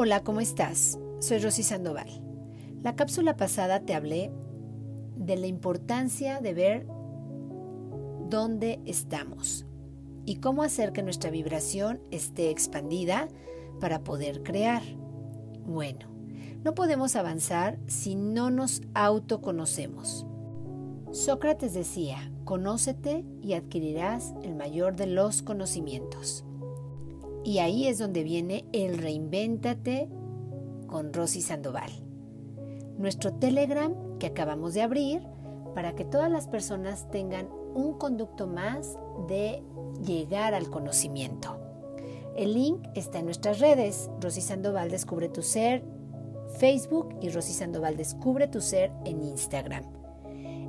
Hola, ¿cómo estás? Soy Rosy Sandoval. La cápsula pasada te hablé de la importancia de ver dónde estamos y cómo hacer que nuestra vibración esté expandida para poder crear. Bueno, no podemos avanzar si no nos autoconocemos. Sócrates decía, conócete y adquirirás el mayor de los conocimientos. Y ahí es donde viene el reinvéntate con Rosy Sandoval. Nuestro Telegram que acabamos de abrir para que todas las personas tengan un conducto más de llegar al conocimiento. El link está en nuestras redes. Rosy Sandoval Descubre tu Ser, Facebook y Rosy Sandoval Descubre tu Ser en Instagram.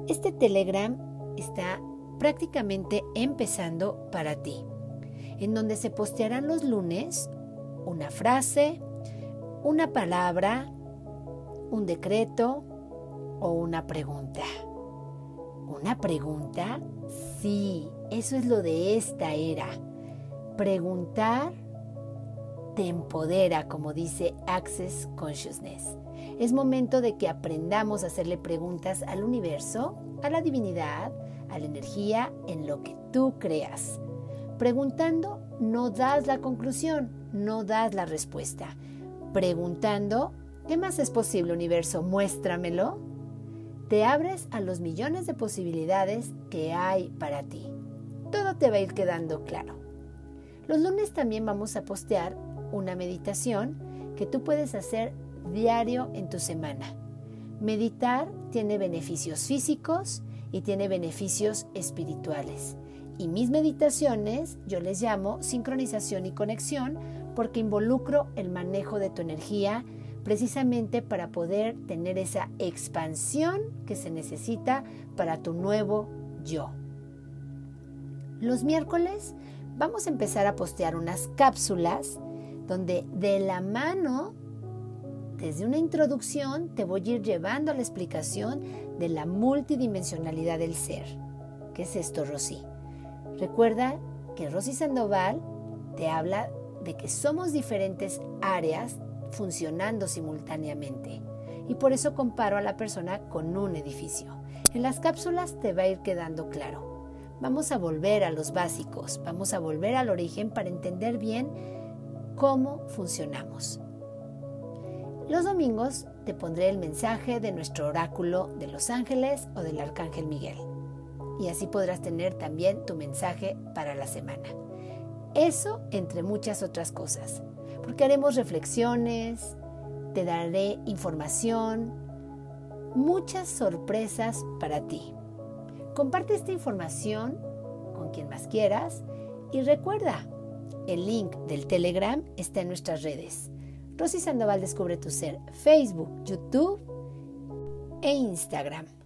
Este Telegram está prácticamente empezando para ti, en donde se postearán los lunes una frase, una palabra, un decreto o una pregunta. ¿Una pregunta? Sí, eso es lo de esta era. Preguntar te empodera, como dice Access Consciousness. Es momento de que aprendamos a hacerle preguntas al universo, a la divinidad, a la energía, en lo que tú creas. Preguntando no das la conclusión, no das la respuesta. Preguntando, ¿qué más es posible universo? Muéstramelo. Te abres a los millones de posibilidades que hay para ti. Todo te va a ir quedando claro. Los lunes también vamos a postear una meditación que tú puedes hacer diario en tu semana. Meditar tiene beneficios físicos y tiene beneficios espirituales. Y mis meditaciones yo les llamo sincronización y conexión porque involucro el manejo de tu energía precisamente para poder tener esa expansión que se necesita para tu nuevo yo. Los miércoles vamos a empezar a postear unas cápsulas donde de la mano, desde una introducción, te voy a ir llevando a la explicación de la multidimensionalidad del ser. ¿Qué es esto, Rosy? Recuerda que Rosy Sandoval te habla de que somos diferentes áreas funcionando simultáneamente. Y por eso comparo a la persona con un edificio. En las cápsulas te va a ir quedando claro. Vamos a volver a los básicos, vamos a volver al origen para entender bien cómo funcionamos. Los domingos te pondré el mensaje de nuestro oráculo de los ángeles o del arcángel Miguel. Y así podrás tener también tu mensaje para la semana. Eso entre muchas otras cosas, porque haremos reflexiones, te daré información, muchas sorpresas para ti. Comparte esta información con quien más quieras y recuerda, el link del Telegram está en nuestras redes. Rosy Sandoval Descubre tu Ser, Facebook, YouTube e Instagram.